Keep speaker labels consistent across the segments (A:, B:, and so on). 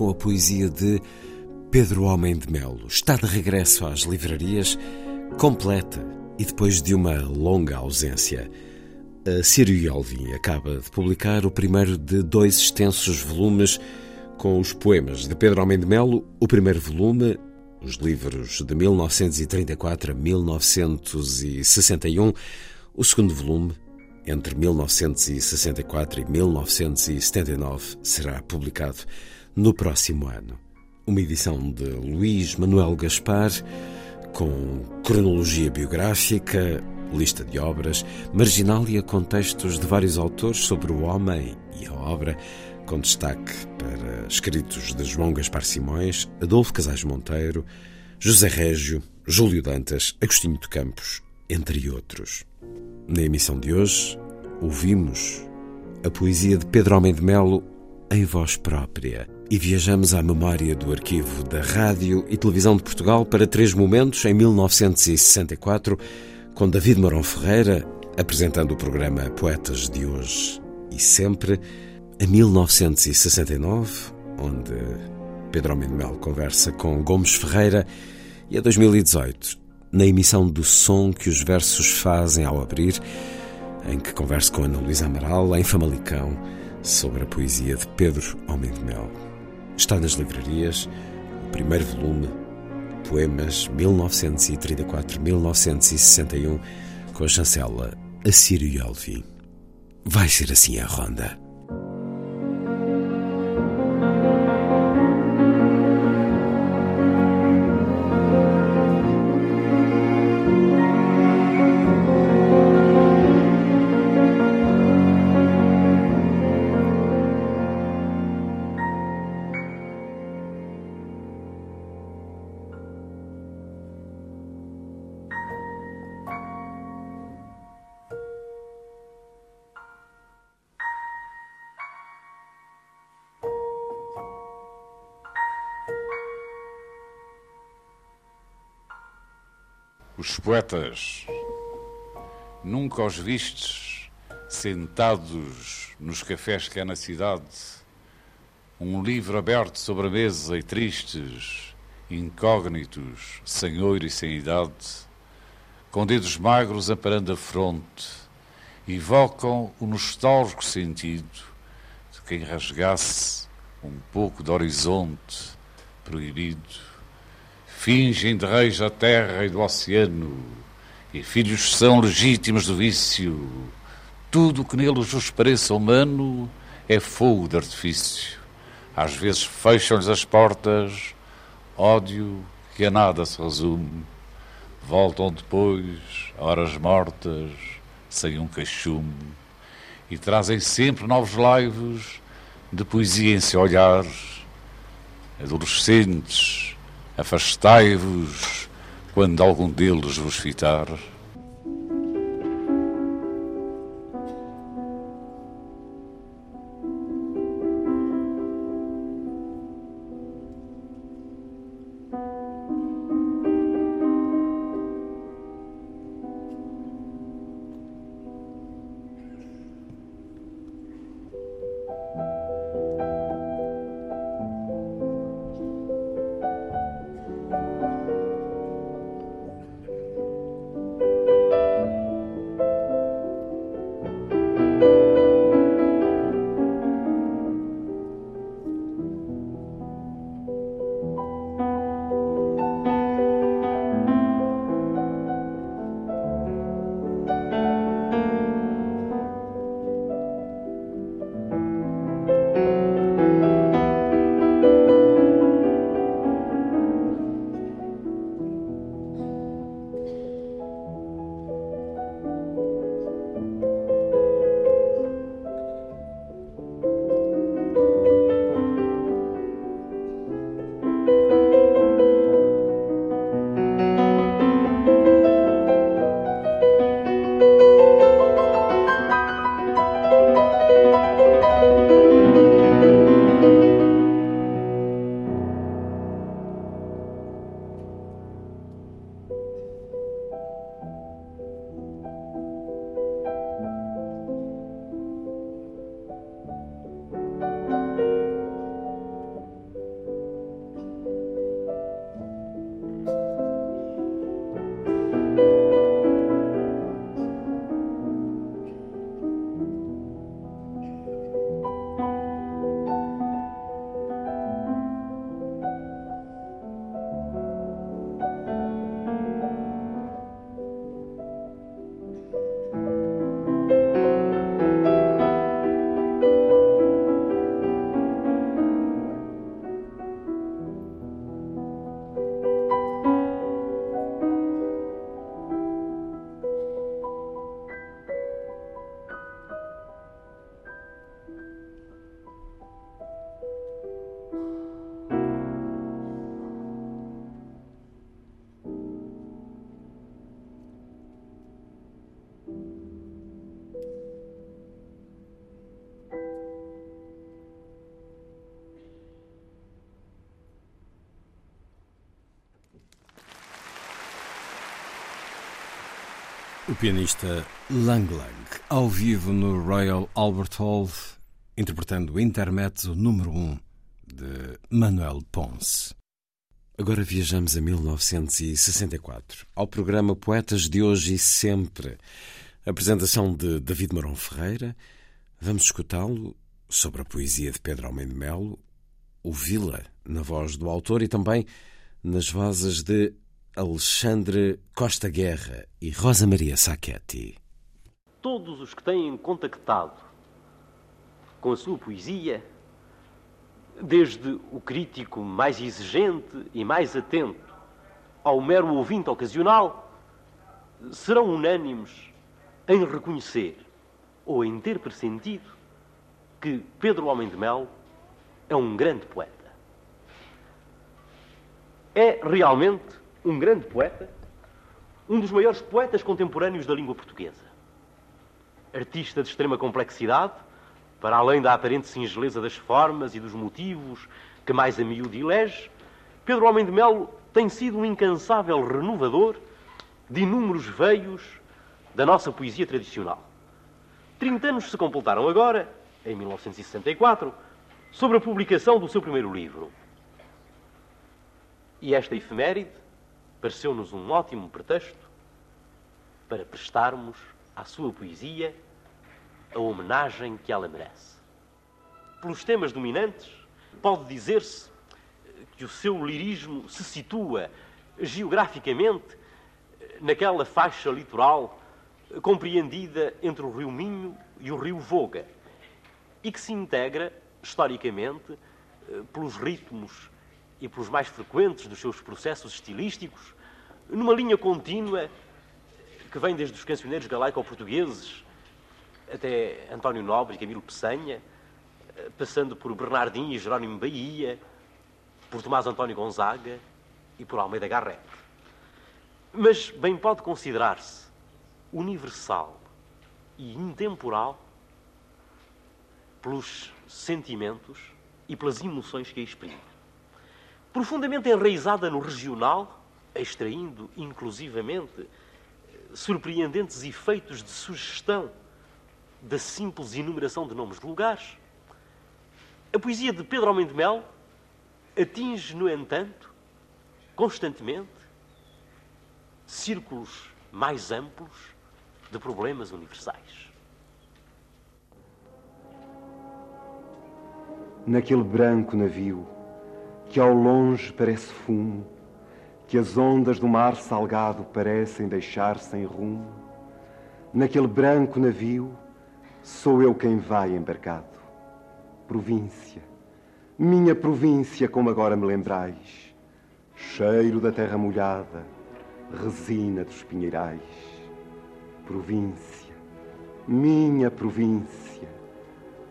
A: Com a poesia de Pedro Homem de Melo. Está de regresso às livrarias, completa e depois de uma longa ausência. A Círio Alvim acaba de publicar o primeiro de dois extensos volumes com os poemas de Pedro Homem de Melo. O primeiro volume, os livros de 1934 a 1961. O segundo volume, entre 1964 e 1979 será publicado no próximo ano. Uma edição de Luís Manuel Gaspar, com cronologia biográfica, lista de obras, marginália com textos de vários autores sobre o homem e a obra, com destaque para escritos de João Gaspar Simões, Adolfo Casais Monteiro, José Régio, Júlio Dantas, Agostinho de Campos, entre outros. Na emissão de hoje, ouvimos a poesia de Pedro Homem de Melo em voz própria e viajamos à memória do arquivo da Rádio e Televisão de Portugal para três momentos em 1964, com David Marão Ferreira apresentando o programa Poetas de Hoje e Sempre, a 1969, onde Pedro Homem de Melo conversa com Gomes Ferreira, e a 2018, na emissão do som que os versos fazem ao abrir, em que converso com Ana Luísa Amaral, em Famalicão, sobre a poesia de Pedro Homem de Mel. Está nas livrarias o primeiro volume, Poemas 1934-1961, com a chancela Assírio e Alvim. Vai ser assim a ronda.
B: Os poetas, nunca os vistes sentados nos cafés que há na cidade, um livro aberto sobre a mesa e tristes, incógnitos, sem ouro e sem idade, com dedos magros amparando a fronte, evocam o nostálgico sentido de quem rasgasse um pouco de horizonte proibido fingem de reis da terra e do oceano, e filhos são legítimos do vício. Tudo o que neles vos pareça humano é fogo de artifício. Às vezes fecham-lhes as portas, ódio que a nada se resume. Voltam depois, horas mortas, sem um queixume, e trazem sempre novos laivos de poesia em seu olhar, adolescentes, Afastai-vos quando algum deles vos fitar.
A: O pianista Lang Lang, ao vivo no Royal Albert Hall, interpretando o Intermezzo número 1 de Manuel Ponce. Agora viajamos a 1964, ao programa Poetas de Hoje e Sempre. Apresentação de David Marão Ferreira. Vamos escutá-lo sobre a poesia de Pedro Almeida Melo, o Vila, na voz do autor e também nas vozes de Alexandre Costa Guerra e Rosa Maria Sacchetti.
C: Todos os que têm contactado com a sua poesia, desde o crítico mais exigente e mais atento ao mero ouvinte ocasional, serão unânimes em reconhecer ou em ter pressentido que Pedro Homem de Melo é um grande poeta. É realmente um grande poeta, um dos maiores poetas contemporâneos da língua portuguesa. Artista de extrema complexidade, para além da aparente singeleza das formas e dos motivos que mais a miúde elege, Pedro Homem de Melo tem sido um incansável renovador de inúmeros veios da nossa poesia tradicional. Trinta anos se completaram agora, em 1964, sobre a publicação do seu primeiro livro. E esta efeméride pareceu-nos um ótimo pretexto para prestarmos à sua poesia a homenagem que ela merece. Pelos temas dominantes, pode dizer-se que o seu lirismo se situa geograficamente naquela faixa litoral compreendida entre o Rio Minho e o Rio Voga e que se integra, historicamente, pelos ritmos e pelos mais frequentes dos seus processos estilísticos, numa linha contínua que vem desde os cancioneiros galaico-portugueses até António Nobre e Camilo Peçanha, passando por Bernardinho e Jerónimo Bahia, por Tomás António Gonzaga e por Almeida Garrett. Mas bem pode considerar-se universal e intemporal pelos sentimentos e pelas emoções que a exprime profundamente enraizada no regional, extraindo inclusivamente surpreendentes efeitos de sugestão da simples enumeração de nomes de lugares. A poesia de Pedro Homem de Mel atinge, no entanto, constantemente círculos mais amplos de problemas universais.
D: Naquele branco navio que ao longe parece fumo, que as ondas do mar salgado parecem deixar sem rumo. Naquele branco navio, sou eu quem vai embarcado. Província, minha província, como agora me lembrais, cheiro da terra molhada, resina dos pinheirais. Província, minha província,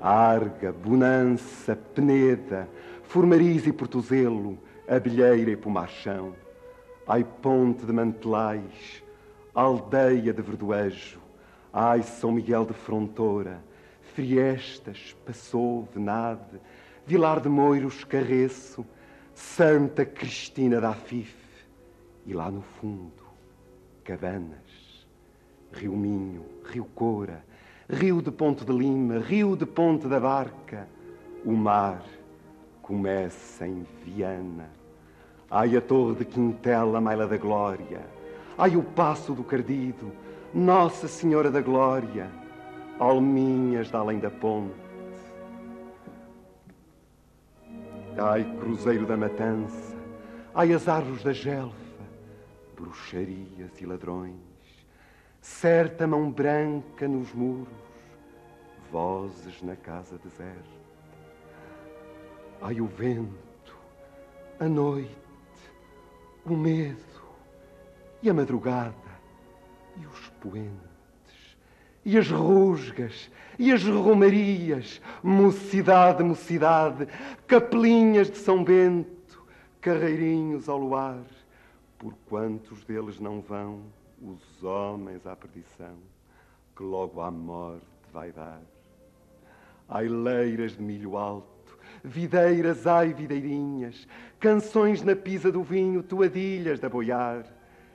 D: Arga, Bonança, Peneda, Formariz e Portozelo, Abelheira e Pomarchão, ai ponte de Mantelais, aldeia de Verdoejo, ai São Miguel de Frontoura, Friestas, Passou, Venade, Vilar de Moiros, Carreço, Santa Cristina da Afif, e lá no fundo, Cabanas, Rio Minho, Rio Coura, Rio de Ponte de Lima, Rio de Ponte da Barca, o mar, começa em Viana. Ai, a torre de Quintela, Maila da Glória. Ai, o passo do Cardido, Nossa Senhora da Glória. Alminhas da além da ponte. Ai, Cruzeiro da Matança. Ai, as árvores da Gelfa. Bruxarias e ladrões. Certa mão branca nos muros. Vozes na casa deserta. Ai, o vento, a noite, o medo e a madrugada e os poentes e as rusgas e as romarias, mocidade, mocidade, capelinhas de São Bento, carreirinhos ao luar, por quantos deles não vão os homens à perdição, que logo à morte vai dar. Ai, leiras de milho alto, videiras, ai, videirinhas, canções na pisa do vinho, toadilhas de aboiar,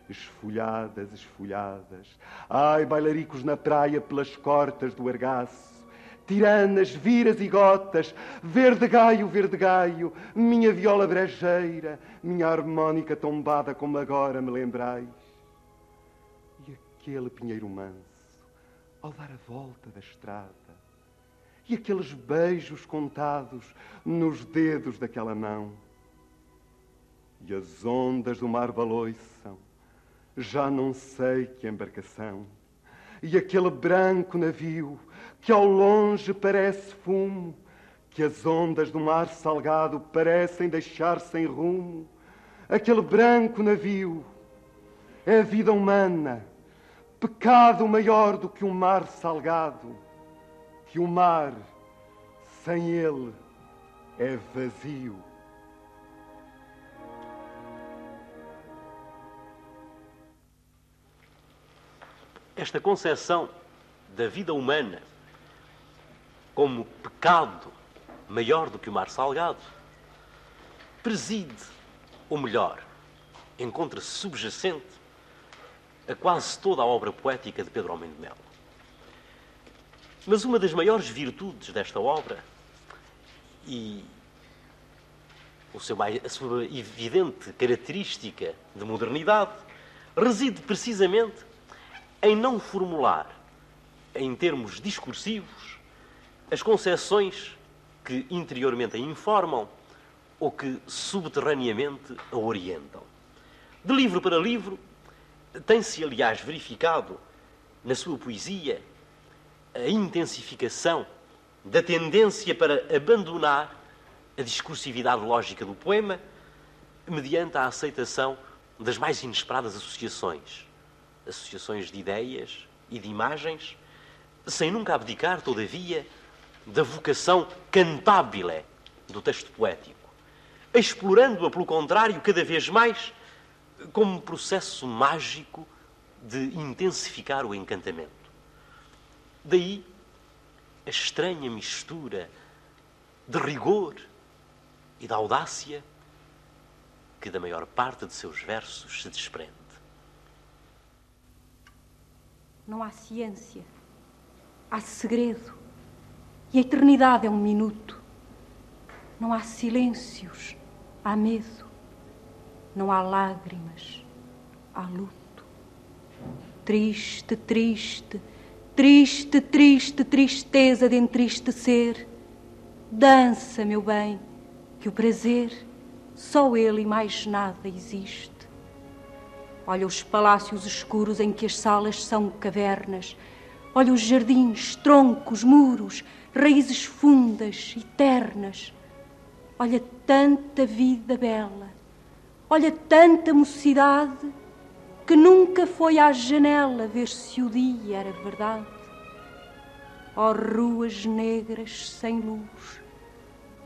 D: esfolhadas, esfolhadas. Ai, bailaricos na praia pelas cortas do argaço. Tiranas, viras e gotas, verde gaio, verde gaio, minha viola brejeira, minha harmónica tombada como agora me lembrais. E aquele pinheiro manso, ao dar a volta da estrada, e aqueles beijos contados nos dedos daquela mão, e as ondas do mar baloiçam, já não sei que embarcação. E aquele branco navio que ao longe parece fumo, que as ondas do mar salgado parecem deixar sem rumo. Aquele branco navio é a vida humana, pecado maior do que um mar salgado, que o mar sem ele é vazio.
C: esta concepção da vida humana como pecado maior do que o mar salgado preside, ou melhor, encontra-se subjacente a quase toda a obra poética de Pedro Almeida Melo. Mas uma das maiores virtudes desta obra e seu, a sua evidente característica de modernidade reside precisamente em não formular, em termos discursivos, as concepções que interiormente a informam ou que subterraneamente a orientam. De livro para livro, tem-se, aliás, verificado na sua poesia a intensificação da tendência para abandonar a discursividade lógica do poema mediante a aceitação das mais inesperadas associações associações de ideias e de imagens, sem nunca abdicar, todavia, da vocação cantabile do texto poético, explorando-a, pelo contrário, cada vez mais como um processo mágico de intensificar o encantamento. Daí a estranha mistura de rigor e da audácia que da maior parte de seus versos se desprende.
E: Não há ciência, há segredo. E a eternidade é um minuto. Não há silêncios, há medo. Não há lágrimas, há luto. Triste, triste, triste, triste, tristeza de entristecer. Dança, meu bem, que o prazer, só ele e mais nada existe. Olha os palácios escuros em que as salas são cavernas. Olha os jardins, troncos, muros, raízes fundas, eternas. Olha tanta vida bela. Olha tanta mocidade que nunca foi à janela ver se o dia era verdade. Ó oh, ruas negras sem luz,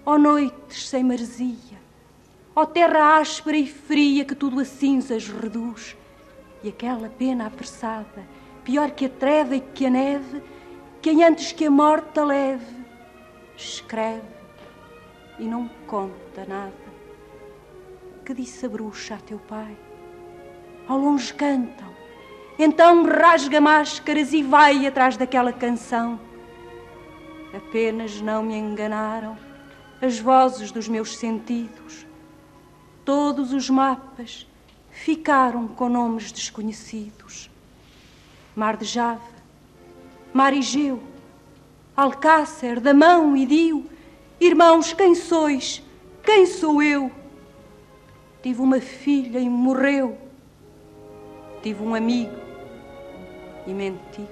E: ó oh, noites sem maresia, Ó oh, terra áspera e fria que tudo a cinzas reduz, e aquela pena apressada, pior que a treva e que a neve, quem antes que a morte a leve, escreve e não conta nada. Que disse a bruxa a teu pai? Ao longe cantam, então rasga máscaras e vai atrás daquela canção. Apenas não me enganaram as vozes dos meus sentidos Todos os mapas ficaram com nomes desconhecidos. Mar de Java, Mar Egeu, Alcácer, Damão e Dio. Irmãos, quem sois? Quem sou eu? Tive uma filha e morreu. Tive um amigo e mentiu.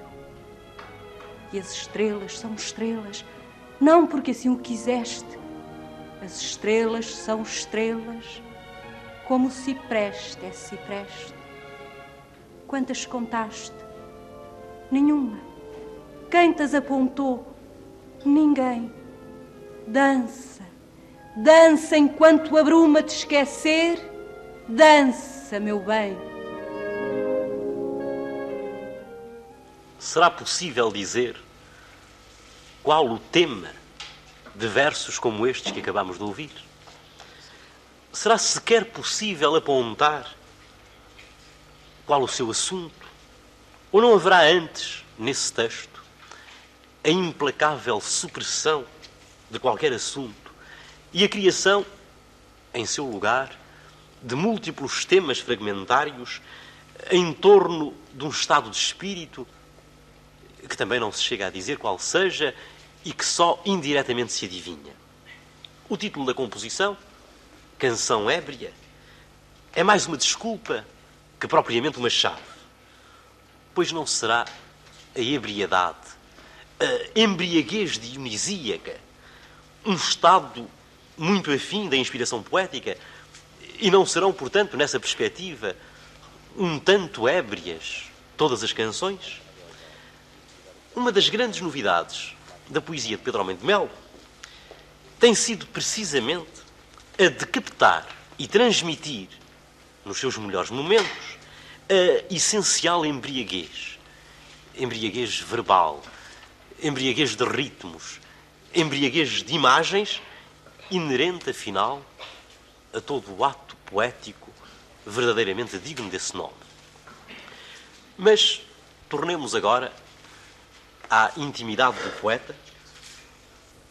E: E as estrelas são estrelas, não porque assim o quiseste. As estrelas são estrelas como cipreste é cipreste. Quantas contaste? Nenhuma. Quem te as apontou? Ninguém. Dança, dança enquanto a bruma te esquecer. Dança, meu bem.
C: Será possível dizer qual o tema de versos como estes que acabamos de ouvir? será sequer possível apontar qual o seu assunto? Ou não haverá antes, nesse texto, a implacável supressão de qualquer assunto e a criação, em seu lugar, de múltiplos temas fragmentários em torno de um estado de espírito que também não se chega a dizer qual seja e que só indiretamente se adivinha. O título da composição, Canção Ébria, é mais uma desculpa que propriamente uma chave. Pois não será a ebriedade, a embriaguez dionisíaca, um estado muito afim da inspiração poética, e não serão, portanto, nessa perspectiva, um tanto ébrias todas as canções? Uma das grandes novidades da poesia de Pedro Almeida de Melo tem sido precisamente a de captar e transmitir, nos seus melhores momentos, a essencial embriaguez. Embriaguez verbal, embriaguez de ritmos, embriaguez de imagens, inerente, afinal, a todo o ato poético verdadeiramente digno desse nome. Mas tornemos agora à intimidade do poeta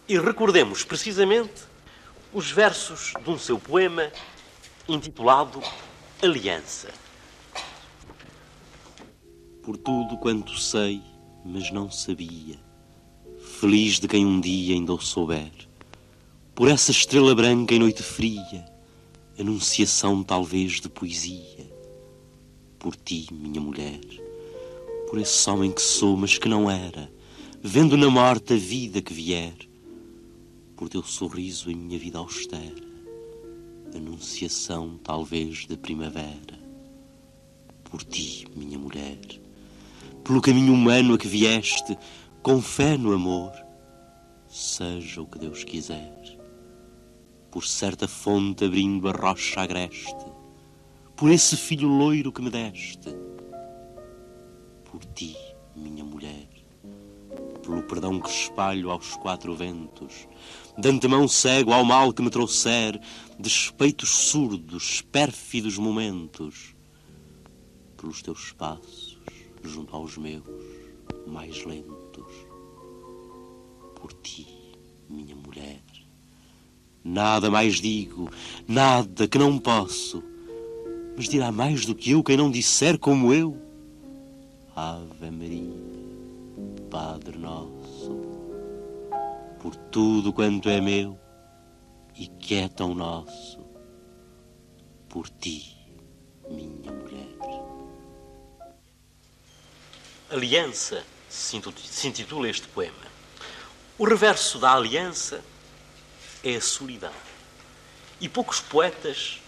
C: e recordemos precisamente os versos de um seu poema intitulado Aliança. Por tudo quanto sei, mas não sabia, feliz de quem um dia ainda o souber, por essa estrela branca em noite fria, anunciação talvez de poesia, por ti, minha mulher, por esse homem que sou, mas que não era, vendo na morte a vida que vier, por teu sorriso em minha vida austera, anunciação talvez de primavera, por ti, minha mulher, pelo caminho humano a que vieste, com fé no amor, seja o que Deus quiser, por certa fonte abrindo a rocha agreste, por esse filho loiro que me deste, por ti, minha mulher, pelo perdão que espalho aos quatro ventos, de antemão cego ao mal que me trouxer, despeitos surdos, pérfidos momentos, pelos teus passos junto aos meus mais lentos, por ti, minha mulher. Nada mais digo, nada que não posso, mas dirá mais do que eu quem não disser como eu Ave Maria, Padre Nosso, por tudo quanto é meu e que é tão nosso, por ti, minha mulher. Aliança se intitula este poema. O reverso da aliança é a solidão. E poucos poetas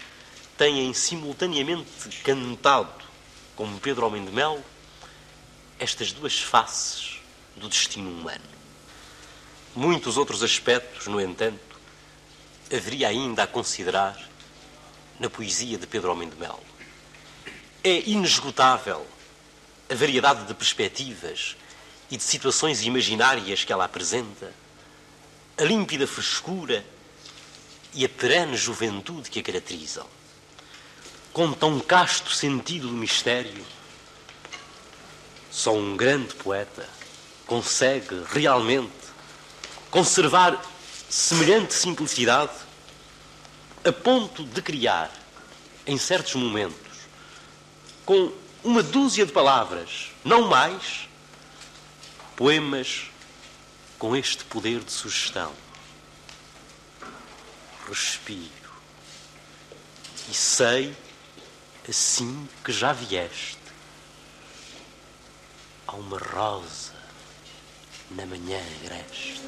C: têm simultaneamente cantado, como Pedro Homem de Melo, estas duas faces do destino humano. Muitos outros aspectos, no entanto, haveria ainda a considerar na poesia de Pedro Homem de Melo. É inesgotável a variedade de perspectivas e de situações imaginárias que ela apresenta, a límpida frescura e a perene juventude que a caracterizam. Com tão casto sentido do mistério, só um grande poeta consegue realmente conservar semelhante simplicidade a ponto de criar, em certos momentos, com uma dúzia de palavras, não mais, poemas com este poder de sugestão. Respiro e sei assim que já vieste Há uma rosa na manhã agreste.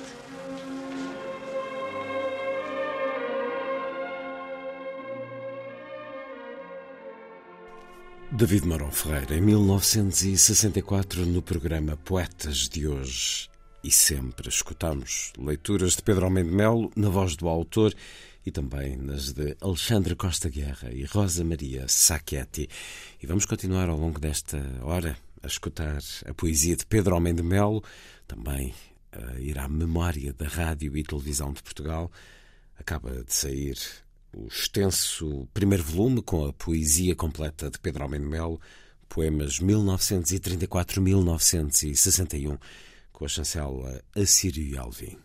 A: David Marão Ferreira, em 1964, no programa Poetas de Hoje. E sempre escutamos leituras de Pedro Almeida Melo na voz do autor e também nas de Alexandre Costa Guerra e Rosa Maria Sacchetti. E vamos continuar ao longo desta hora a escutar a poesia de Pedro Homem de Melo, também a ir à memória da Rádio e Televisão de Portugal. Acaba de sair o extenso primeiro volume com a poesia completa de Pedro Homem de Melo, poemas 1934-1961, com a chancela Assírio Alvim.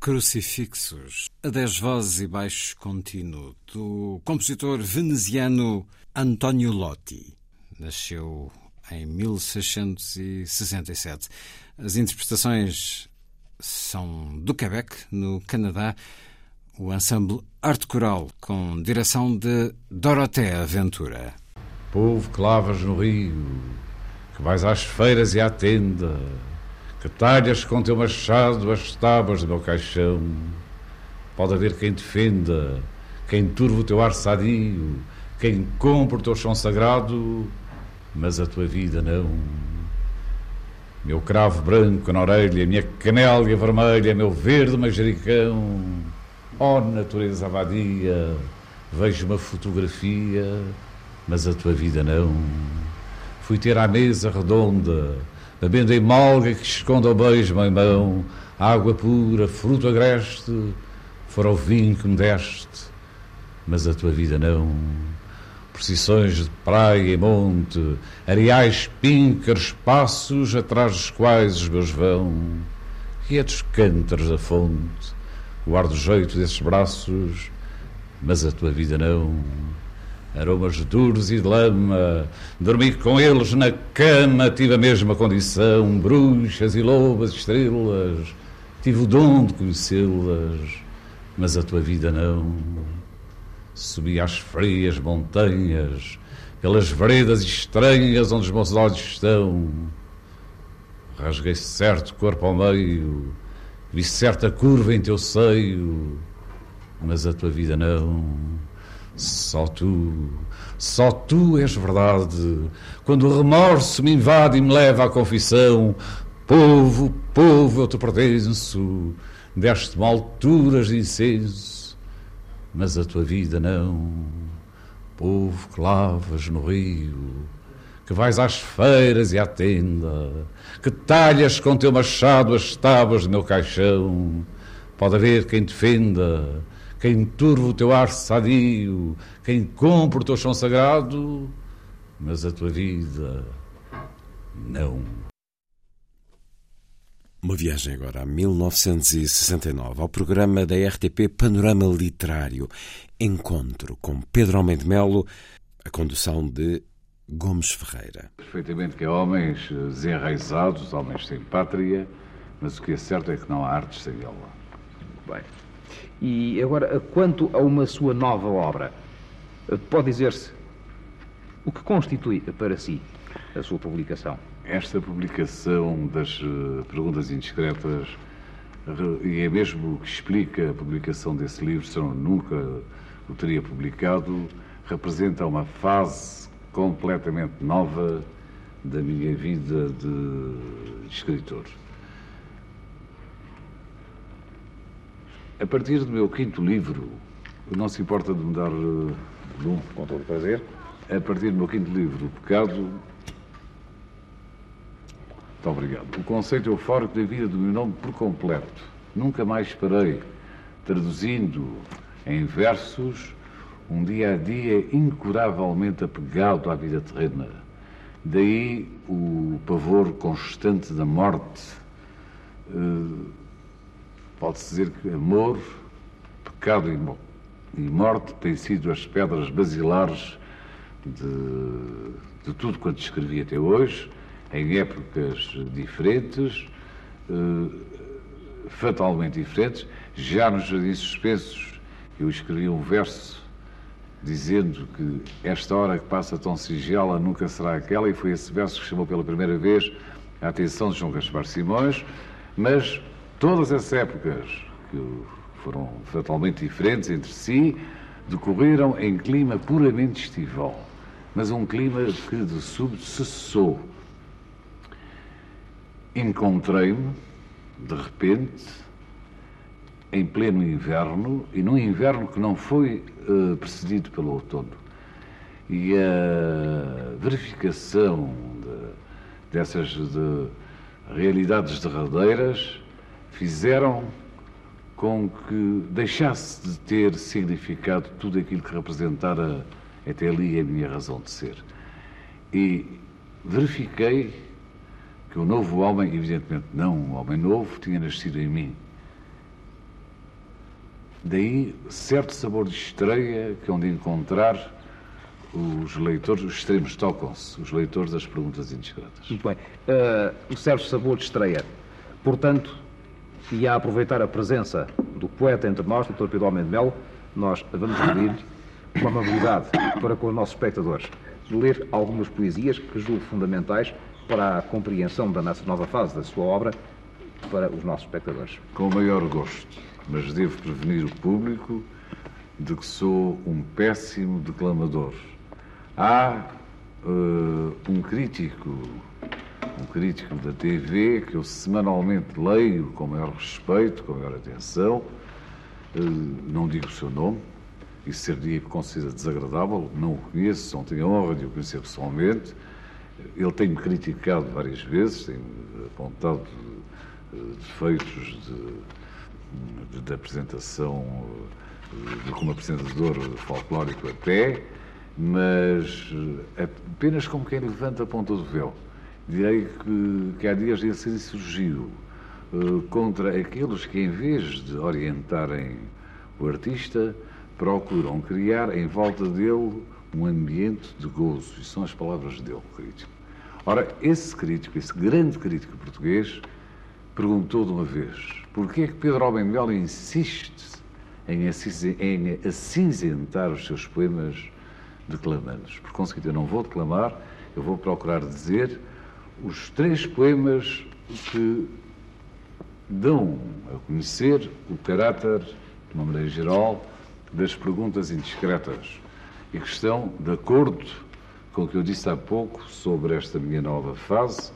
A: Crucifixos, a dez vozes e baixo contínuo, do compositor veneziano Antonio Lotti. Nasceu em 1667. As interpretações são do Quebec, no Canadá, o ensemble Arte Coral, com direção de Dorothea Ventura.
B: Povo que lavas no rio, que vais às feiras e à tenda que talhas com teu machado as tábuas do meu caixão. Pode haver quem defenda, quem turva o teu ar sadio, quem compre o teu chão sagrado, mas a tua vida não. Meu cravo branco na orelha, minha canélia vermelha, meu verde manjericão. Oh, natureza vadia, vejo uma fotografia, mas a tua vida não. Fui ter à mesa redonda, bebendo em malga que esconda o beijo em mão, água pura, fruto agreste, fora o vinho que me deste, mas a tua vida não. Procissões de praia e monte, areais píncaros, passos atrás dos quais os meus vão, e é cântaros da fonte, o ar do jeito desses braços, mas a tua vida não aromas duros e de lama. Dormi com eles na cama, tive a mesma condição. Bruxas e lobas, estrelas, tive o dom de conhecê-las, mas a tua vida não. Subi às frias montanhas, pelas veredas estranhas onde os meus olhos estão. Rasguei certo corpo ao meio, vi certa curva em teu seio, mas a tua vida não. Só tu, só tu és verdade. Quando o remorso me invade e me leva à confissão, povo, povo, eu te pertenço. Deste-me alturas de incenso, mas a tua vida não. Povo que lavas no rio, que vais às feiras e à tenda, que talhas com teu machado as tábuas do meu caixão. Pode haver quem defenda, quem turva o teu ar sadio, quem compre o teu chão sagrado, mas a tua vida não.
A: Uma viagem agora a 1969 ao programa da RTP Panorama Literário. Encontro com Pedro Almeida Melo, a condução de Gomes Ferreira.
B: Perfeitamente que há homens desenraizados, homens sem pátria, mas o que é certo é que não há artes sem ela.
F: Bem. E agora, quanto a uma sua nova obra, pode dizer-se o que constitui para si a sua publicação?
B: Esta publicação das eh, perguntas indiscretas e é mesmo o que explica a publicação desse livro, se eu nunca o teria publicado, representa uma fase completamente nova da minha vida de escritor. A partir do meu quinto livro, não se importa de mudar eh, de um.
F: Com todo prazer.
B: A partir do meu quinto livro, O Pecado. Muito obrigado. O conceito eufórico da vida do meu nome por completo. Nunca mais parei, traduzindo em versos um dia a dia incuravelmente apegado à vida terrena. Daí o pavor constante da morte. Uh, Pode-se dizer que amor, pecado e morte têm sido as pedras basilares de, de tudo quanto escrevi até hoje, em épocas diferentes, uh, fatalmente diferentes. Já nos Jardins Suspensos, eu escrevi um verso dizendo que esta hora que passa tão sigela nunca será aquela, e foi esse verso que chamou pela primeira vez a atenção de João Gaspar Simões, mas Todas as épocas, que foram fatalmente diferentes entre si, decorreram em clima puramente estival, mas um clima que de súbito cessou. Encontrei-me, de repente, em pleno inverno, e num inverno que não foi uh, precedido pelo outono. E a verificação de, dessas de realidades derradeiras fizeram com que deixasse de ter significado tudo aquilo que representara até ali a minha razão de ser. E verifiquei que o novo homem, evidentemente não um homem novo, tinha nascido em mim. Daí certo sabor de estreia que onde encontrar os leitores, os extremos tocam-se, os leitores das perguntas indiscretas.
F: Muito bem. Uh, o certo sabor de estreia. Portanto, e a aproveitar a presença do poeta entre nós, Dr. Pedro Almeida Melo, nós vamos pedir uma amabilidade para com os nossos espectadores de ler algumas poesias que julgo fundamentais para a compreensão da nossa nova fase da sua obra para os nossos espectadores.
B: Com o maior gosto, mas devo prevenir o público de que sou um péssimo declamador. Há uh, um crítico um crítico da TV que eu semanalmente leio com maior respeito, com maior atenção. Eh, não digo o seu nome, isso seria considerado desagradável, não o conheço, não tenho a honra de o conhecer pessoalmente. Ele tem-me criticado várias vezes, tem apontado eh, defeitos de, de, de apresentação, eh, de, como apresentador folclórico até, mas apenas como quem levanta a ponta do véu direi que, que há dias esse insurgiu uh, contra aqueles que, em vez de orientarem o artista, procuram criar em volta dele um ambiente de gozo. E são as palavras dele, crítico. Ora, esse crítico, esse grande crítico português, perguntou de uma vez porquê é que Pedro Albenbel insiste em, em acinzentar os seus poemas declamando-os. Por conseguinte, eu não vou declamar, eu vou procurar dizer os três poemas que dão a conhecer o caráter, de uma maneira geral, das perguntas indiscretas e que estão de acordo com o que eu disse há pouco sobre esta minha nova fase.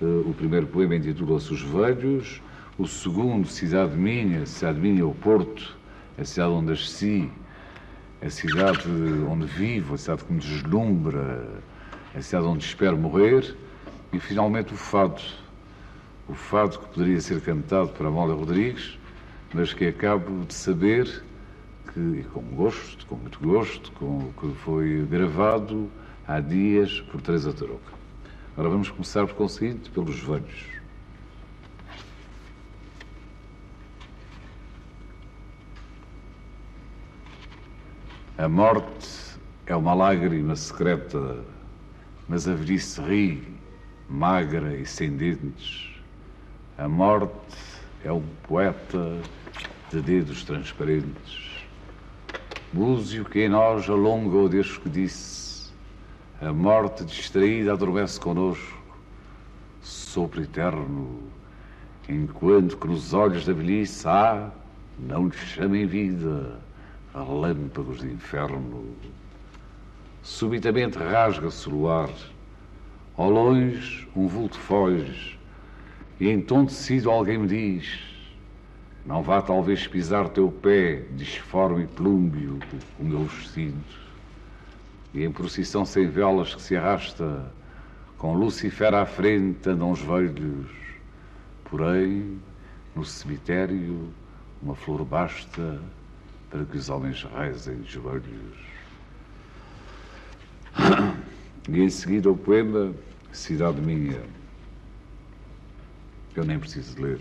B: Eh, o primeiro poema intitula-se Os Velhos, o segundo, Cidade Minha, Cidade Minha, o Porto, a cidade onde nasci, a cidade onde vivo, a cidade que me deslumbra, a cidade onde espero morrer, e finalmente o fado. O fado que poderia ser cantado por Amália Rodrigues, mas que acabo de saber que, com gosto, com muito gosto, com, que foi gravado há dias por Teresa Tarouca. Agora vamos começar por conseguinte pelos velhos. A morte é uma lágrima secreta, mas a velhice ri, magra e sem dentes. A morte é um poeta de dedos transparentes. Búzio que em nós alonga o Deus que disse: A morte distraída adormece conosco, sopro eterno, enquanto que nos olhos da velhice há, não lhe chamem vida relâmpagos de inferno. Subitamente rasga-se o luar, ao longe um vulto foge, e em tom tecido alguém me diz: Não vá talvez pisar teu pé, disforme e plúmbio, o meu vestido. E em procissão sem velas que se arrasta, com Lucifer à frente andam os velhos, porém, no cemitério, uma flor basta para que os homens rezem de joelhos. E em seguida o poema Cidade Minha. Eu nem preciso ler.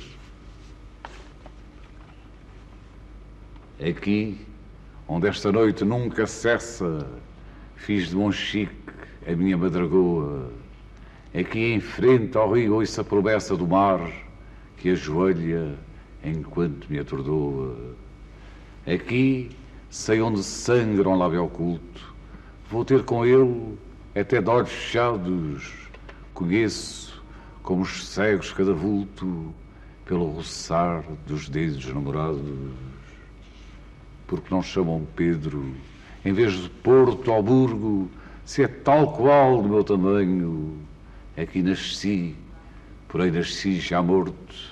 B: Aqui, onde esta noite nunca cessa, fiz de Monchique a minha madragoa. Aqui em frente ao rio ouço a promessa do mar que ajoelha enquanto me atordoa. Aqui sei onde sangra um lábio oculto. Vou ter com ele até olhos fechados. Conheço como os cegos cada vulto pelo roçar dos dedos namorados. Porque não chamam Pedro em vez de Porto ao Burgo, se é tal qual do meu tamanho. Aqui nasci, porém nasci já morto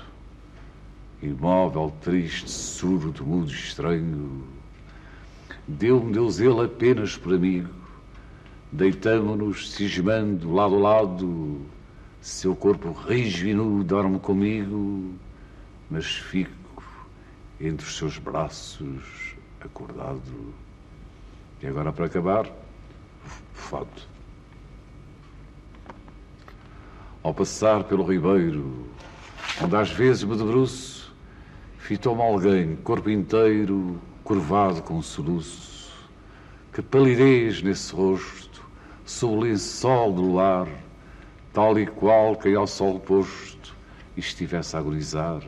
B: imóvel, triste, surdo, mudo, estranho. Deu-me Deus ele apenas por amigo. Deitamo-nos, cismando lado a lado. Seu corpo rijo e nu dorme comigo, mas fico entre os seus braços, acordado. E agora, para acabar, fado. Ao passar pelo ribeiro, onde às vezes me debruço, Fitou-me alguém, corpo inteiro, curvado com soluço. Que palidez nesse rosto, sob o lençol do luar, tal e qual quem ao sol posto estivesse a agonizar.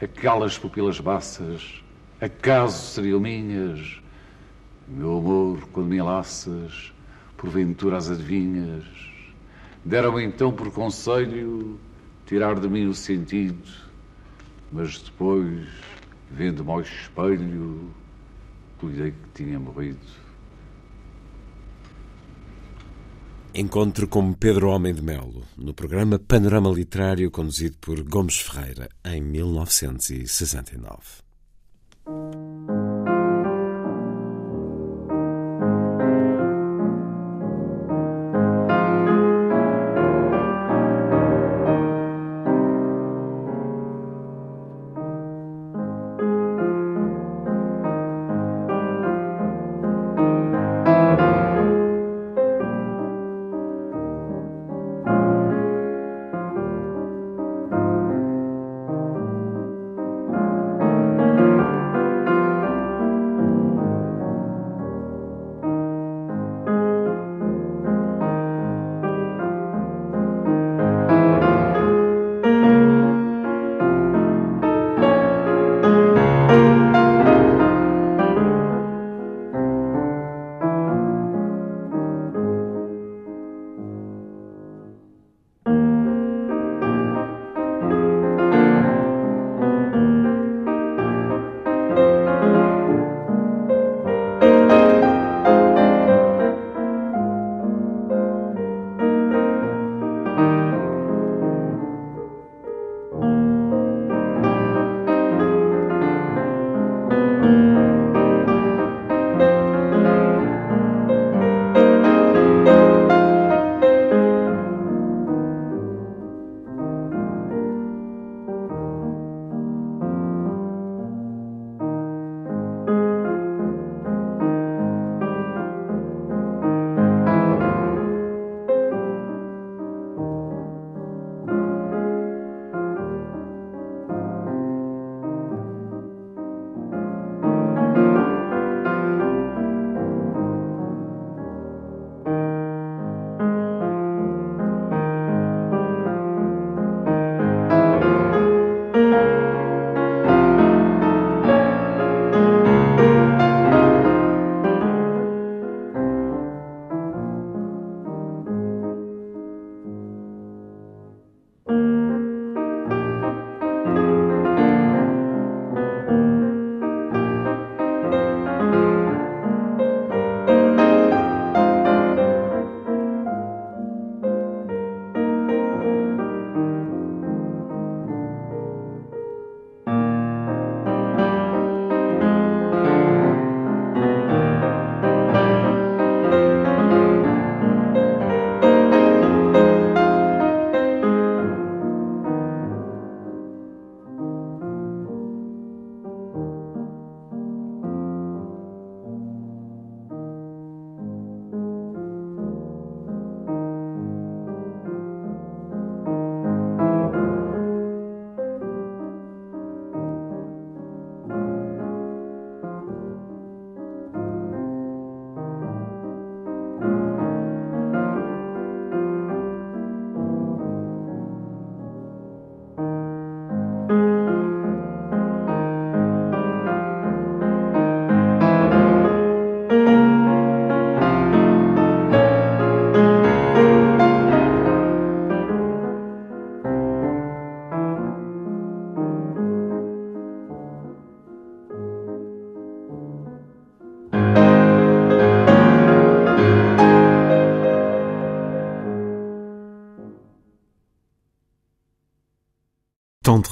B: Aquelas pupilas baças, acaso seriam minhas? Meu amor, quando me enlaças, porventura as adivinhas? Deram-me então por conselho tirar de mim o sentido mas depois, vendo-me ao espelho, cuidei que tinha morrido.
A: Encontro com Pedro Homem de Melo, no programa Panorama Literário conduzido por Gomes Ferreira, em 1969.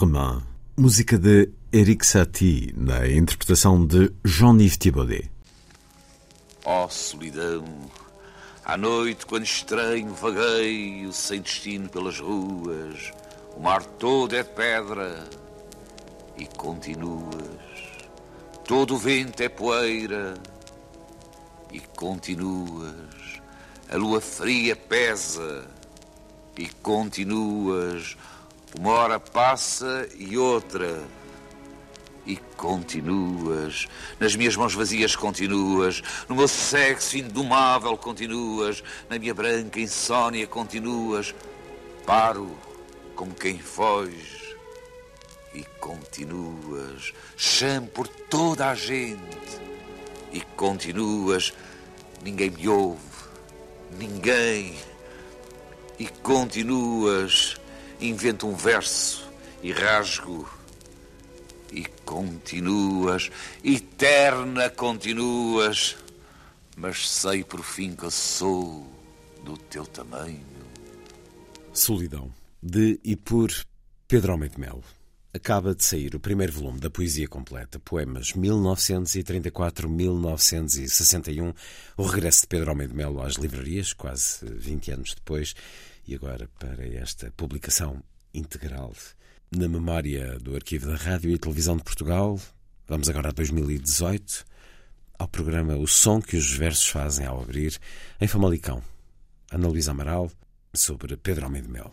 A: Autrement, música de Eric Satie, na interpretação de Jean-Yves Thibaudet.
G: Ó oh, solidão, à noite, quando estranho vagueio, sem destino pelas ruas, o mar todo é de pedra e continuas. Todo o vento é poeira e continuas. A lua fria pesa e continuas. Uma hora passa e outra. E continuas. Nas minhas mãos vazias continuas. No meu sexo indomável continuas. Na minha branca insônia continuas. Paro como quem foge. E continuas. Chamo por toda a gente. E continuas. Ninguém me ouve. Ninguém. E continuas invento um verso e rasgo. E continuas, eterna continuas, mas sei por fim que sou do teu tamanho.
A: Solidão, de e por Pedro Almeida Melo. Acaba de sair o primeiro volume da poesia completa, Poemas 1934-1961, o regresso de Pedro Almeida Melo às livrarias, quase 20 anos depois, e agora para esta publicação integral na memória do Arquivo da Rádio e Televisão de Portugal. Vamos agora a 2018, ao programa O Som que os Versos Fazem ao Abrir, em Famalicão. Ana Luísa Amaral, sobre Pedro Almeida Mel.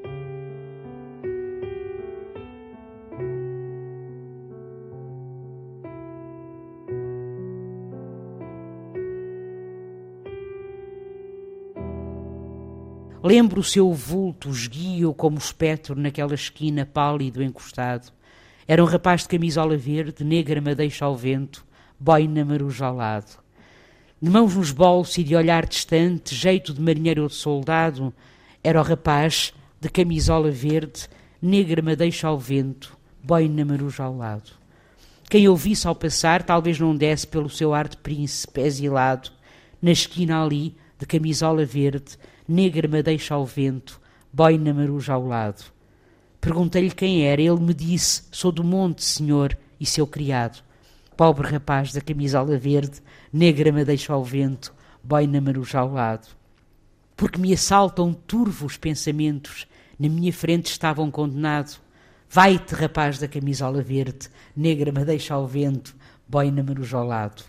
H: Lembro o seu vulto, esguio como espectro naquela esquina pálido encostado. Era um rapaz de camisola verde, negra madeixa ao vento, boina maruja ao lado. De mãos nos bolsos e de olhar distante, jeito de marinheiro ou de soldado, era o rapaz de camisola verde, negra madeixa ao vento, boina maruja ao lado. Quem o visse ao passar talvez não desse pelo seu ar de príncipe exilado, na esquina ali, de camisola verde, negra madeixa ao vento, boina maruja ao lado. Perguntei-lhe quem era, ele me disse: Sou do monte, senhor, e seu criado. Pobre rapaz da camisola verde, negra madeixa ao vento, boina maruja ao lado. Porque me assaltam turvos pensamentos, na minha frente estavam condenado. Vai-te, rapaz da camisola verde, negra madeixa ao vento, boina maruja ao lado.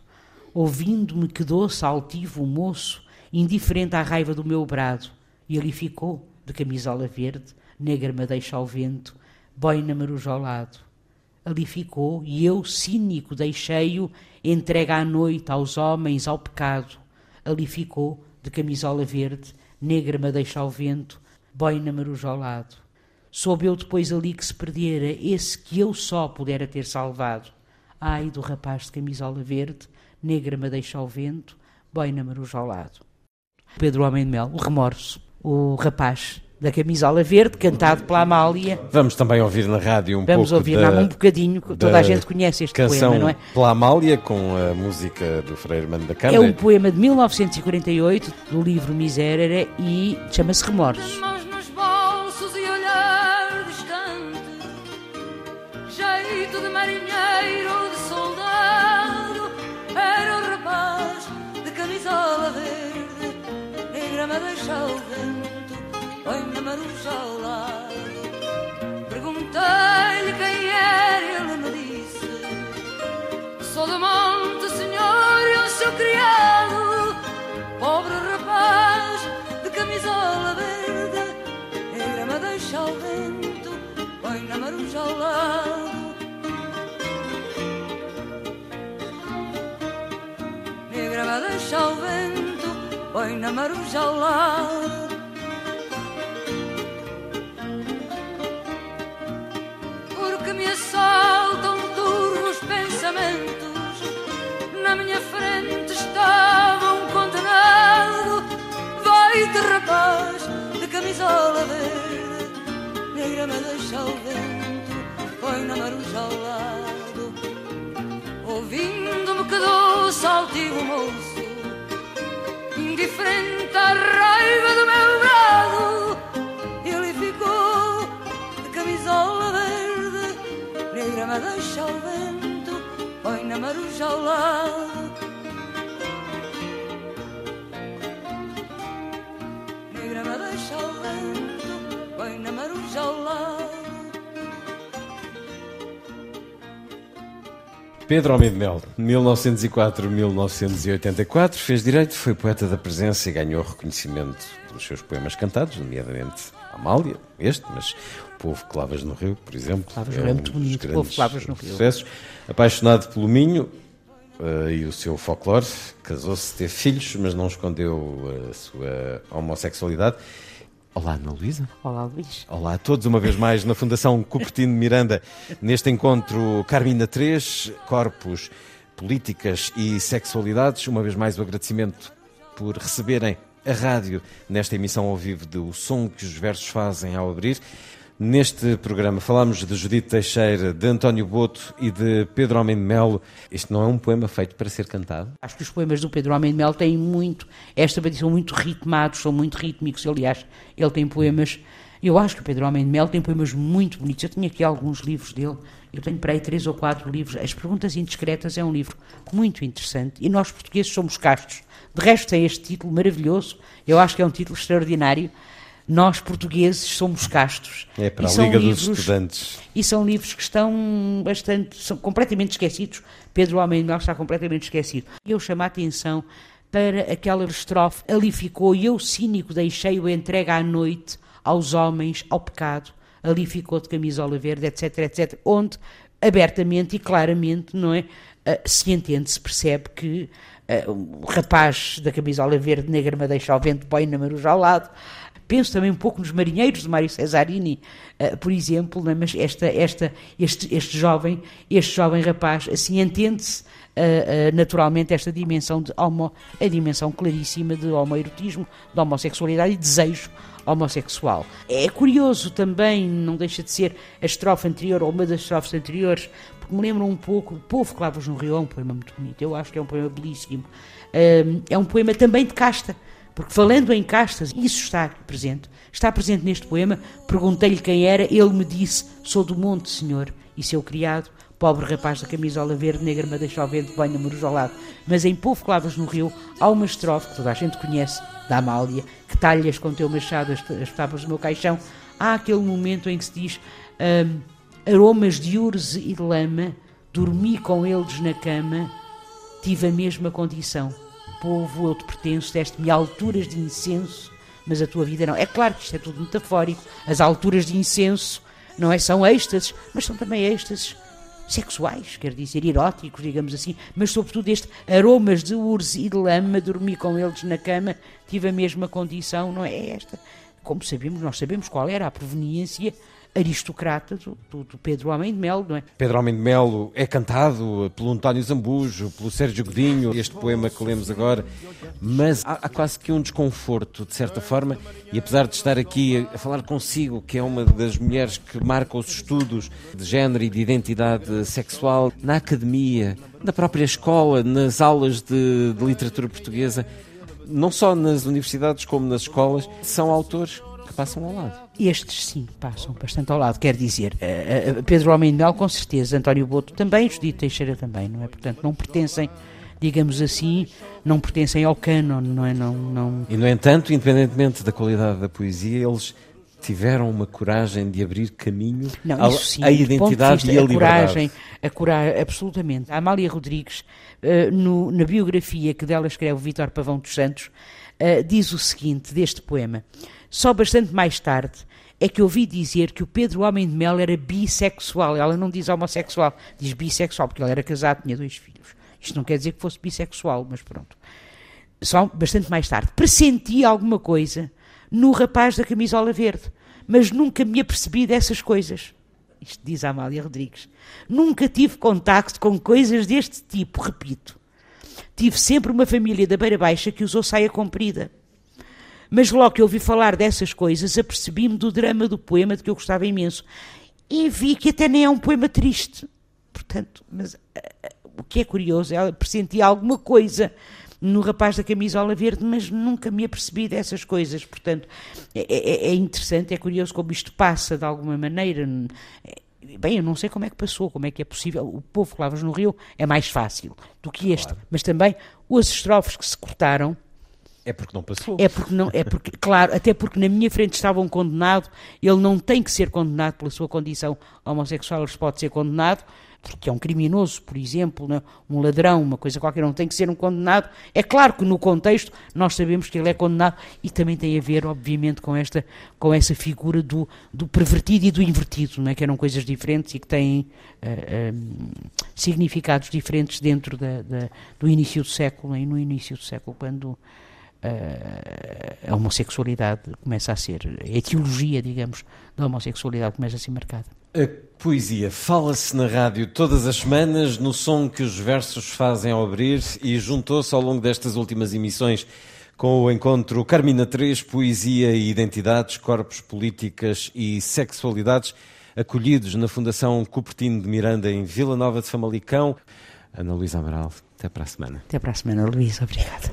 H: Ouvindo-me que doce altivo o moço, indiferente à raiva do meu brado, e ali ficou, de camisola verde, negra madeixa ao vento, boina maruja ao lado. Ali ficou, e eu, cínico, deixei-o, entregue à noite, aos homens, ao pecado. Ali ficou, de camisola verde, negra madeixa ao vento, boina maruja ao lado. Soube eu depois ali que se perdera esse que eu só pudera ter salvado. Ai do rapaz de camisola verde, negra madeixa ao vento, boina maruja ao lado. Pedro Homem de Mel, o remorso, o rapaz da camisola verde, cantado pela Amália.
A: Vamos também ouvir na rádio um
H: Vamos
A: pouco
H: ouvir
A: da,
H: um bocadinho, toda a gente conhece este
A: canção
H: poema, não é?
A: pela Amália, com a música do Freire Mano da
H: É
A: Câmara.
H: um poema de 1948, do livro Miserere, e chama-se Remorso.
I: Deixa ao vento, põe na maruja ao lado. Perguntei-lhe quem era, ele me disse: Sou do monte, senhor, eu seu criado. Pobre rapaz de camisola verde, negra me deixa ao vento, põe na maruja ao lado. Negra me deixa ao vento, põe na maruja ao lado. Porque me assaltam turvos pensamentos, na minha frente estava um condenado. Vai-te, rapaz, de camisola verde, negra me deixa o vento, põe na maruja ao lado. Ouvindo-me que doce altivo moço indiferente à raiva do meu brado. Ele ficou de camisola verde, negra me deixa ao vento, põe na maruja ao lado.
A: Pedro Homem de Mel, 1904-1984, fez direito, foi poeta da presença e ganhou reconhecimento pelos seus poemas cantados, nomeadamente Amália, este, mas O Povo que Lavas no Rio, por exemplo.
H: Clavas no Rio é muito
A: um dos
H: bonito, O Povo que Lavas no Rio.
A: Sucessos. Apaixonado pelo Minho uh, e o seu folclore, casou-se, teve filhos, mas não escondeu a sua homossexualidade. Olá, Ana Luísa.
H: Olá, Luís.
A: Olá a todos, uma vez mais na Fundação Cupertino de Miranda, neste encontro Carmina 3, Corpos, Políticas e Sexualidades. Uma vez mais o agradecimento por receberem a rádio nesta emissão ao vivo de O Som que os Versos Fazem ao Abrir. Neste programa falámos de Judite Teixeira, de António Boto e de Pedro Homem de Melo. Este não é um poema feito para ser cantado?
H: Acho que os poemas do Pedro Homem de Melo têm muito, esta são muito ritmados, são muito rítmicos. Aliás, ele tem poemas, eu acho que o Pedro Homem de Melo tem poemas muito bonitos. Eu tenho aqui alguns livros dele, eu tenho para aí três ou quatro livros. As Perguntas Indiscretas é um livro muito interessante e nós portugueses somos castos. De resto, tem este título maravilhoso, eu acho que é um título extraordinário. Nós, portugueses, somos castos.
A: É para a Liga dos
H: livros-
A: Estudantes.
H: e são livros que estão bastante, são completamente esquecidos. Pedro Homem Mel está completamente esquecido. Eu chamo a atenção para aquela estrofe, ali ficou, e eu cínico deixei-o entregue à noite, aos homens, ao pecado, ali ficou de camisola verde, etc, etc, onde abertamente e claramente, não é, ah, se entende, se percebe que ah, o rapaz da camisola verde negra me deixa ao vento, põe na maruja ao lado, Penso também um pouco nos marinheiros de Mário Cesarini, eh, por exemplo, né, mas esta, esta, este, este jovem, este jovem rapaz, assim entende-se eh, eh, naturalmente esta dimensão de homo, a dimensão claríssima de homoerotismo, de homossexualidade e desejo homossexual. É curioso também, não deixa de ser a estrofe anterior ou uma das estrofes anteriores, porque me lembra um pouco, o Povo Clavos no Rio é um poema muito bonito, eu acho que é um poema belíssimo. É um poema também de casta, porque falando em castas, isso está presente. Está presente neste poema. Perguntei-lhe quem era, ele me disse: Sou do monte, senhor, e seu criado, pobre rapaz da camisola verde negra, me deixa ao vento, banho marujo ao lado. Mas em Povo Clavas no Rio há uma estrofe que toda a gente conhece, da Amália, que talhas com teu machado as, as tábuas do meu caixão. Há aquele momento em que se diz: Aromas de urze e de lama, dormi com eles na cama, tive a mesma condição. Povo, eu te pertenço, deste-me alturas de incenso, mas a tua vida não. É claro que isto é tudo metafórico. As alturas de incenso, não é? São êxtases, mas são também êxtases sexuais, quer dizer, eróticos, digamos assim, mas sobretudo este aromas de urze e de lama, dormi com eles na cama, tive a mesma condição, não é esta? Como sabemos, nós sabemos qual era a proveniência aristocrata do, do, do Pedro Homem de Melo, não é?
A: Pedro Homem de Melo é cantado pelo António Zambujo, pelo Sérgio Godinho, este poema que lemos agora, mas há, há quase que um desconforto, de certa forma, e apesar de estar aqui a, a falar consigo, que é uma das mulheres que marca os estudos de género e de identidade sexual na academia, na própria escola, nas aulas de, de literatura portuguesa, não só nas universidades como nas escolas, são autores que passam ao lado.
H: Estes sim passam bastante ao lado, quer dizer, eh, eh, Pedro de Mel com certeza, António Boto também, Judite Teixeira também, não é? Portanto, não pertencem, digamos assim, não pertencem ao cânon, não é? Não, não...
A: E, no entanto, independentemente da qualidade da poesia, eles tiveram uma coragem de abrir caminho
H: Não,
A: à,
H: isso sim,
A: à identidade
H: vista,
A: e à
H: a
A: liberdade.
H: coragem, a coragem, absolutamente. A Amália Rodrigues, eh, no- na biografia que dela escreve o Vítor Pavão dos Santos, diz o seguinte deste poema: Só bastante mais tarde é que ouvi dizer que o Pedro Homem de Mel era bissexual. Ela não diz homossexual, diz bissexual, porque ele era casado, tinha dois filhos. Isto não quer dizer que fosse bissexual, mas pronto. só bastante mais tarde, pressenti alguma coisa no rapaz da camisola verde, mas nunca me apercebi dessas coisas. Isto diz a Amália Rodrigues. Nunca tive contacto com coisas deste tipo, repito. Tive sempre uma família da Beira Baixa que usou saia comprida. Mas logo que ouvi falar dessas coisas, apercebi-me do drama do poema de que eu gostava imenso. E vi que até nem é um poema triste. Portanto, mas uh, o que é curioso, ela pressentia alguma coisa no rapaz da camisola verde, mas nunca me apercebi dessas coisas. Portanto, é, é, é interessante, é curioso como isto passa de alguma maneira. Bem, eu não sei como é que passou, como é que é possível. O povo que lavas no Rio é mais fácil do que este, claro. mas também os estrofes que se cortaram.
J: É porque não passou.
H: É porque não, é porque, claro, até porque na minha frente estava um condenado, ele não tem que ser condenado pela sua condição homossexual, ele pode ser condenado, porque é um criminoso, por exemplo, né? um ladrão, uma coisa qualquer, não tem que ser um condenado. É claro que no contexto nós sabemos que ele é condenado e também tem a ver, obviamente, com, esta, com essa figura do, do pervertido e do invertido, né? que eram coisas diferentes e que têm uh, uh, significados diferentes dentro da, da, do início do século, e no início do século, quando a homossexualidade começa a ser, a etiologia, digamos, da homossexualidade começa a ser marcada.
J: A poesia fala-se na rádio todas as semanas, no som que os versos fazem ao abrir e juntou-se ao longo destas últimas emissões com o encontro Carmina 3, Poesia e Identidades, Corpos, Políticas e Sexualidades, acolhidos na Fundação Cupertino de Miranda em Vila Nova de Famalicão. Ana Luísa Amaral, até para a semana.
H: Até para a semana, Luísa. Obrigada.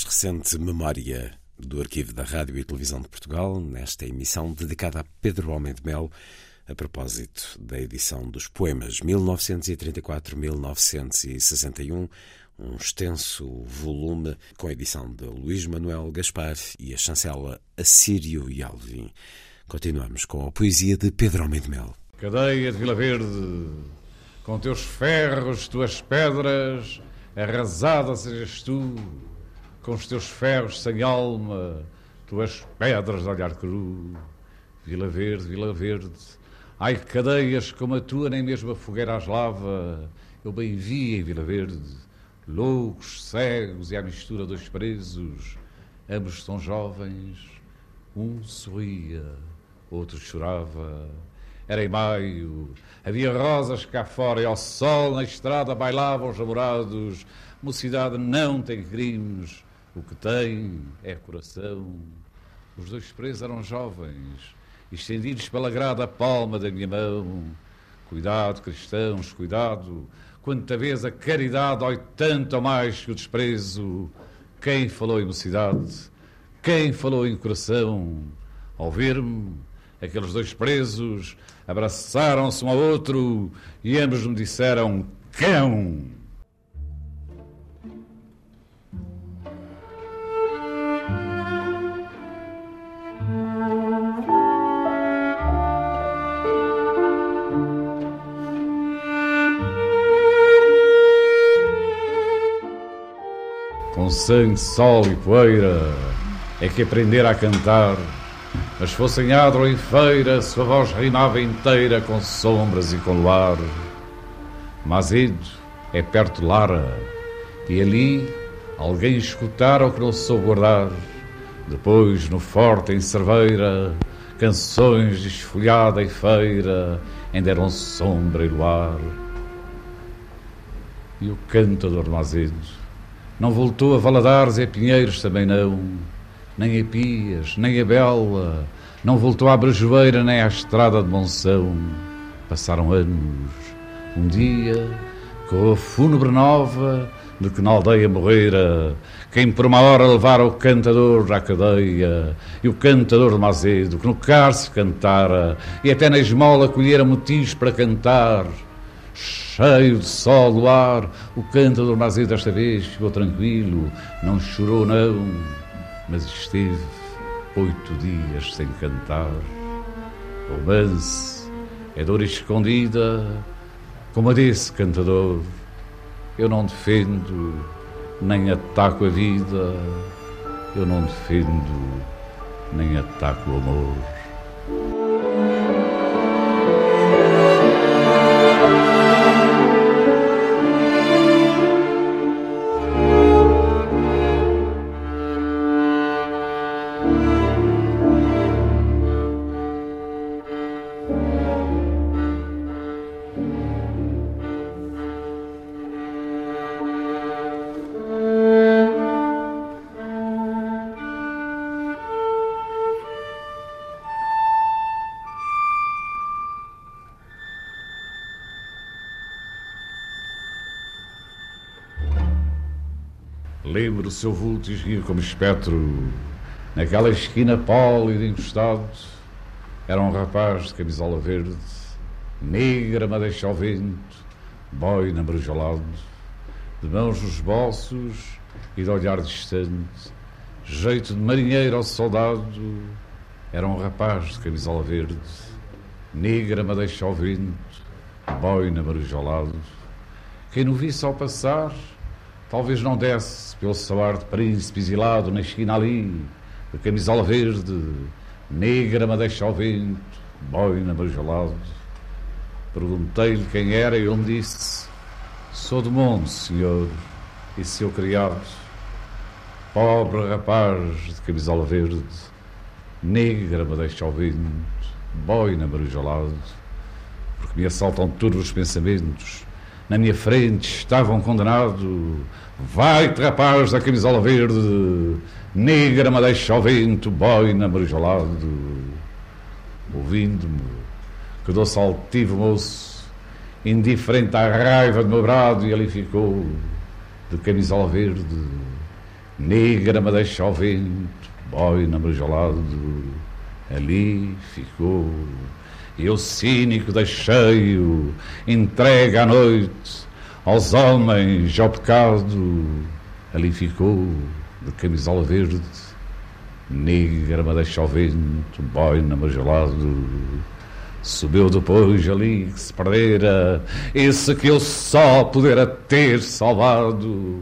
A: Mais recente memória do arquivo da Rádio e Televisão de Portugal, nesta emissão dedicada a Pedro Homem de Melo, a propósito da edição dos poemas 1934-1961, um extenso volume com a edição de Luís Manuel Gaspar e a chancela Assírio e Alvim. Continuamos com a poesia de Pedro Homem de Melo.
B: Cadeia de Vila Verde, com teus ferros, tuas pedras, arrasada sejas tu, com os teus ferros sem alma, tuas pedras de olhar cru. Vila Verde, Vila Verde, ai cadeias como a tua, nem mesmo a fogueira as lava. Eu bem vi em Vila Verde, loucos, cegos e à mistura dois presos, ambos são jovens. Um sorria, outro chorava. Era em maio, havia rosas cá fora e ao sol na estrada bailavam os namorados. Mocidade não tem crimes, o que tem é coração. Os dois presos eram jovens, estendidos pela grada palma da minha mão. Cuidado, cristãos, cuidado. Quanta vez a caridade oi tanto ou mais que o desprezo. Quem falou em mocidade? Quem falou em coração? Ao ver-me, aqueles dois presos abraçaram-se um ao outro e ambos me disseram: cão! Sangue, sol e poeira, é que aprender a cantar. Mas fossem adro em feira, sua voz rimava inteira com sombras e com luar. Mazido é perto de Lara, e ali alguém escutara o que não soube guardar. Depois, no forte em Cerveira, canções de esfolhada e feira ainda eram sombra e luar. E o cantador Mazido não voltou a Valadares e a Pinheiros também não, nem a Pias, nem a Bela, não voltou à Brejoeira nem à Estrada de Monção. Passaram anos. Um dia, com a fúnebre nova de que na aldeia morrera, quem por uma hora levara o cantador à cadeia, e o cantador de Mazedo, que no cárcere cantara, e até na esmola colhera motivos para cantar, cheio de sol do ar, o cantador Mazedo desta vez ficou tranquilo, não chorou não, mas esteve oito dias sem cantar. Romance é dor escondida, como a desse cantador, eu não defendo, nem ataco a vida. Eu não defendo, nem ataco o amor. Lembro o seu vulto esguio como espectro, naquela esquina pálida encostado. Era um rapaz de camisola verde, negra madeixa ao vento, boina brujolado, de mãos nos bolsos e de olhar distante, jeito de marinheiro ao soldado. Era um rapaz de camisola verde, negra madeixa ao vento, boina brujolado. Quem no visse ao passar, talvez não desse pelo salar de príncipe exilado na esquina ali, de camisola verde, negra madeixa ao vento, boina brujolado. Perguntei-lhe quem era e ele me disse: Sou do mundo, senhor, e seu criado. Pobre rapaz de camisola verde, negra madeixa ao vento, boina brujolado, porque me assaltam todos os pensamentos na minha frente estavam condenados. Vai-te, rapaz da camisola verde, negra madeixa ao vento, boina brujolado. Ouvindo-me, que doce altivo moço, indiferente à raiva do meu brado, e ali ficou, de camisola verde, negra madeixa ao vento, boina brujolado. Ali ficou eu cínico deixei-o, entregue à noite aos homens, ao pecado. Ali ficou, de camisola verde, negra, madeixa ao vento, boina gelado. Subiu depois ali que se perdera, esse que eu só pudera ter salvado.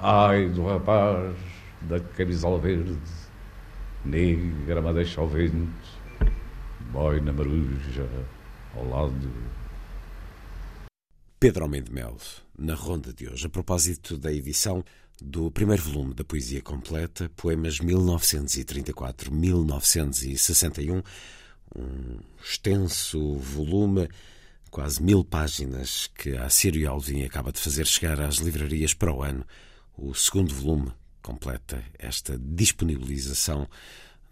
B: Ai do rapaz da camisola verde, negra, madeixa ao vento, boina maruja ao lado.
A: Pedro Almeida Melo, na ronda de hoje, a propósito da edição do primeiro volume da Poesia Completa, Poemas 1934-1961, um extenso volume, quase mil páginas, que a Sírio Alvim acaba de fazer chegar às livrarias para o ano. O segundo volume completa esta disponibilização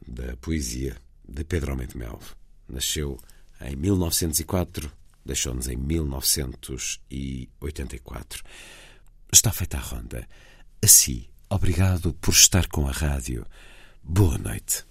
A: da poesia de Pedro Almeida Melo. Nasceu em 1904, deixou-nos em 1984. Está feita a ronda. Assim, obrigado por estar com a rádio. Boa noite.